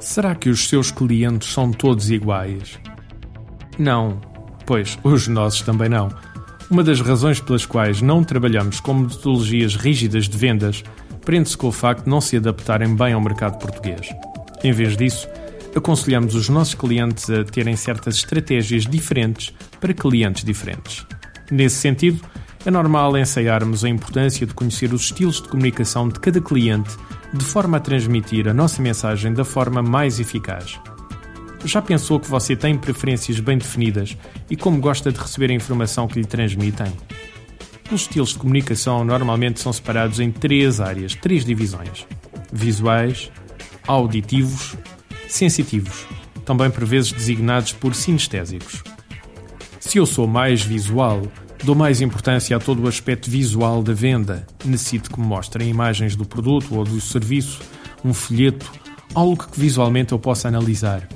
Será que os seus clientes são todos iguais? Não. Pois, os nossos também não. Uma das razões pelas quais não trabalhamos com metodologias rígidas de vendas prende-se com o facto de não se adaptarem bem ao mercado português. Em vez disso, aconselhamos os nossos clientes a terem certas estratégias diferentes para clientes diferentes. Nesse sentido, é normal ensaiarmos a importância de conhecer os estilos de comunicação de cada cliente de forma a transmitir a nossa mensagem da forma mais eficaz. Já pensou que você tem preferências bem definidas e como gosta de receber a informação que lhe transmitem? Os estilos de comunicação normalmente são separados em três áreas, três divisões: visuais, auditivos, sensitivos, também por vezes designados por sinestésicos. Se eu sou mais visual, dou mais importância a todo o aspecto visual da venda. Necessito que me mostrem imagens do produto ou do serviço, um folheto, algo que visualmente eu possa analisar.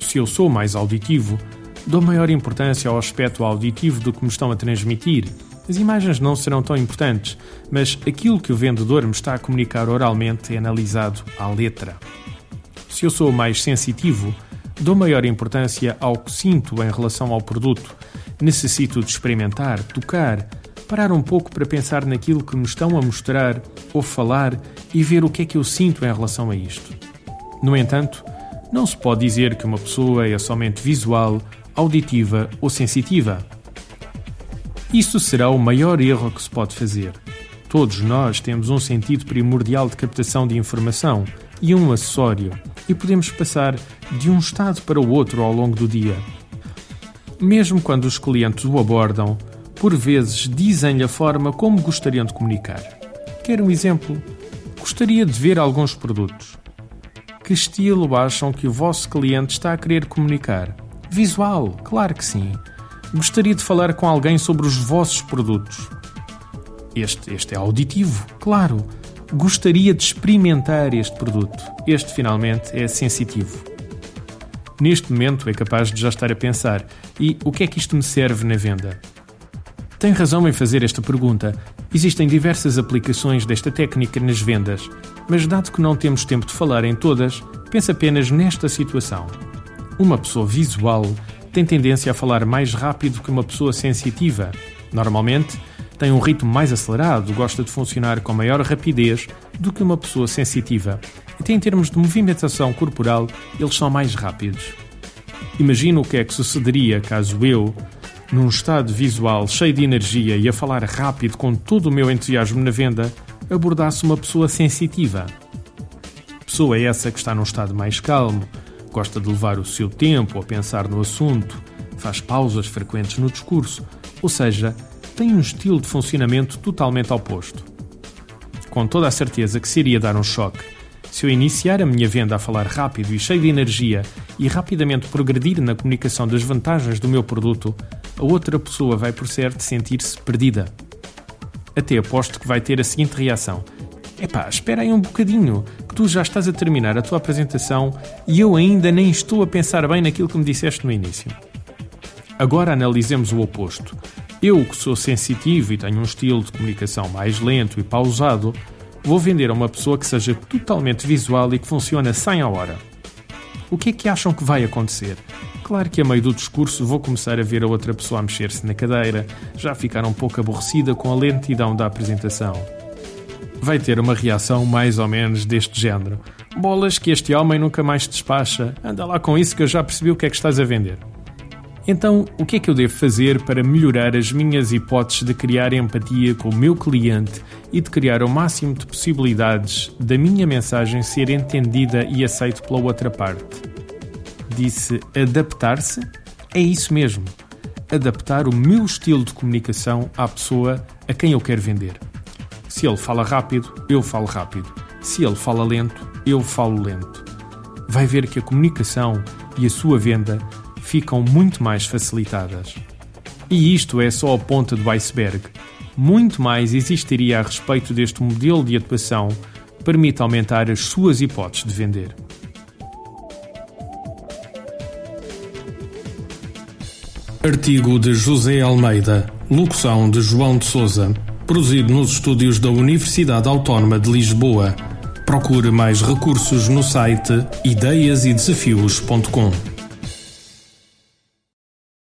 Se eu sou mais auditivo, dou maior importância ao aspecto auditivo do que me estão a transmitir. As imagens não serão tão importantes, mas aquilo que o vendedor me está a comunicar oralmente é analisado à letra. Se eu sou mais sensitivo, dou maior importância ao que sinto em relação ao produto. Necessito de experimentar, tocar, parar um pouco para pensar naquilo que me estão a mostrar ou falar e ver o que é que eu sinto em relação a isto. No entanto, não se pode dizer que uma pessoa é somente visual, auditiva ou sensitiva. Isso será o maior erro que se pode fazer. Todos nós temos um sentido primordial de captação de informação e um acessório, e podemos passar de um estado para o outro ao longo do dia. Mesmo quando os clientes o abordam, por vezes dizem-lhe a forma como gostariam de comunicar. Quer um exemplo? Gostaria de ver alguns produtos. Que estilo acham que o vosso cliente está a querer comunicar? Visual, claro que sim. Gostaria de falar com alguém sobre os vossos produtos. Este, este é auditivo, claro gostaria de experimentar este produto. Este finalmente é sensitivo. Neste momento é capaz de já estar a pensar: e o que é que isto me serve na venda? Tem razão em fazer esta pergunta. Existem diversas aplicações desta técnica nas vendas, mas dado que não temos tempo de falar em todas, pense apenas nesta situação. Uma pessoa visual tem tendência a falar mais rápido que uma pessoa sensitiva. Normalmente, tem um ritmo mais acelerado, gosta de funcionar com maior rapidez do que uma pessoa sensitiva. Até em termos de movimentação corporal, eles são mais rápidos. Imagino o que é que sucederia caso eu, num estado visual cheio de energia e a falar rápido com todo o meu entusiasmo na venda, abordasse uma pessoa sensitiva. Pessoa essa que está num estado mais calmo, gosta de levar o seu tempo a pensar no assunto, faz pausas frequentes no discurso, ou seja, tem um estilo de funcionamento totalmente oposto. Com toda a certeza que seria dar um choque se eu iniciar a minha venda a falar rápido e cheio de energia e rapidamente progredir na comunicação das vantagens do meu produto, a outra pessoa vai por certo sentir-se perdida. Até aposto que vai ter a seguinte reação: Epá, espera aí um bocadinho, que tu já estás a terminar a tua apresentação e eu ainda nem estou a pensar bem naquilo que me disseste no início. Agora analisemos o oposto. Eu, que sou sensitivo e tenho um estilo de comunicação mais lento e pausado, vou vender a uma pessoa que seja totalmente visual e que funcione a 100 a hora. O que é que acham que vai acontecer? Claro que a meio do discurso vou começar a ver a outra pessoa a mexer-se na cadeira, já ficar um pouco aborrecida com a lentidão da apresentação. Vai ter uma reação mais ou menos deste género. Bolas que este homem nunca mais despacha. Anda lá com isso que eu já percebi o que é que estás a vender. Então, o que é que eu devo fazer para melhorar as minhas hipóteses de criar empatia com o meu cliente e de criar o máximo de possibilidades da minha mensagem ser entendida e aceita pela outra parte? Disse adaptar-se? É isso mesmo. Adaptar o meu estilo de comunicação à pessoa a quem eu quero vender. Se ele fala rápido, eu falo rápido. Se ele fala lento, eu falo lento. Vai ver que a comunicação e a sua venda ficam muito mais facilitadas. E isto é só a ponta do iceberg. Muito mais existiria a respeito deste modelo de atuação que permite aumentar as suas hipóteses de vender. Artigo de José Almeida, locução de João de Souza, produzido nos estúdios da Universidade Autónoma de Lisboa Procure mais recursos no site ideiasedesafios.com.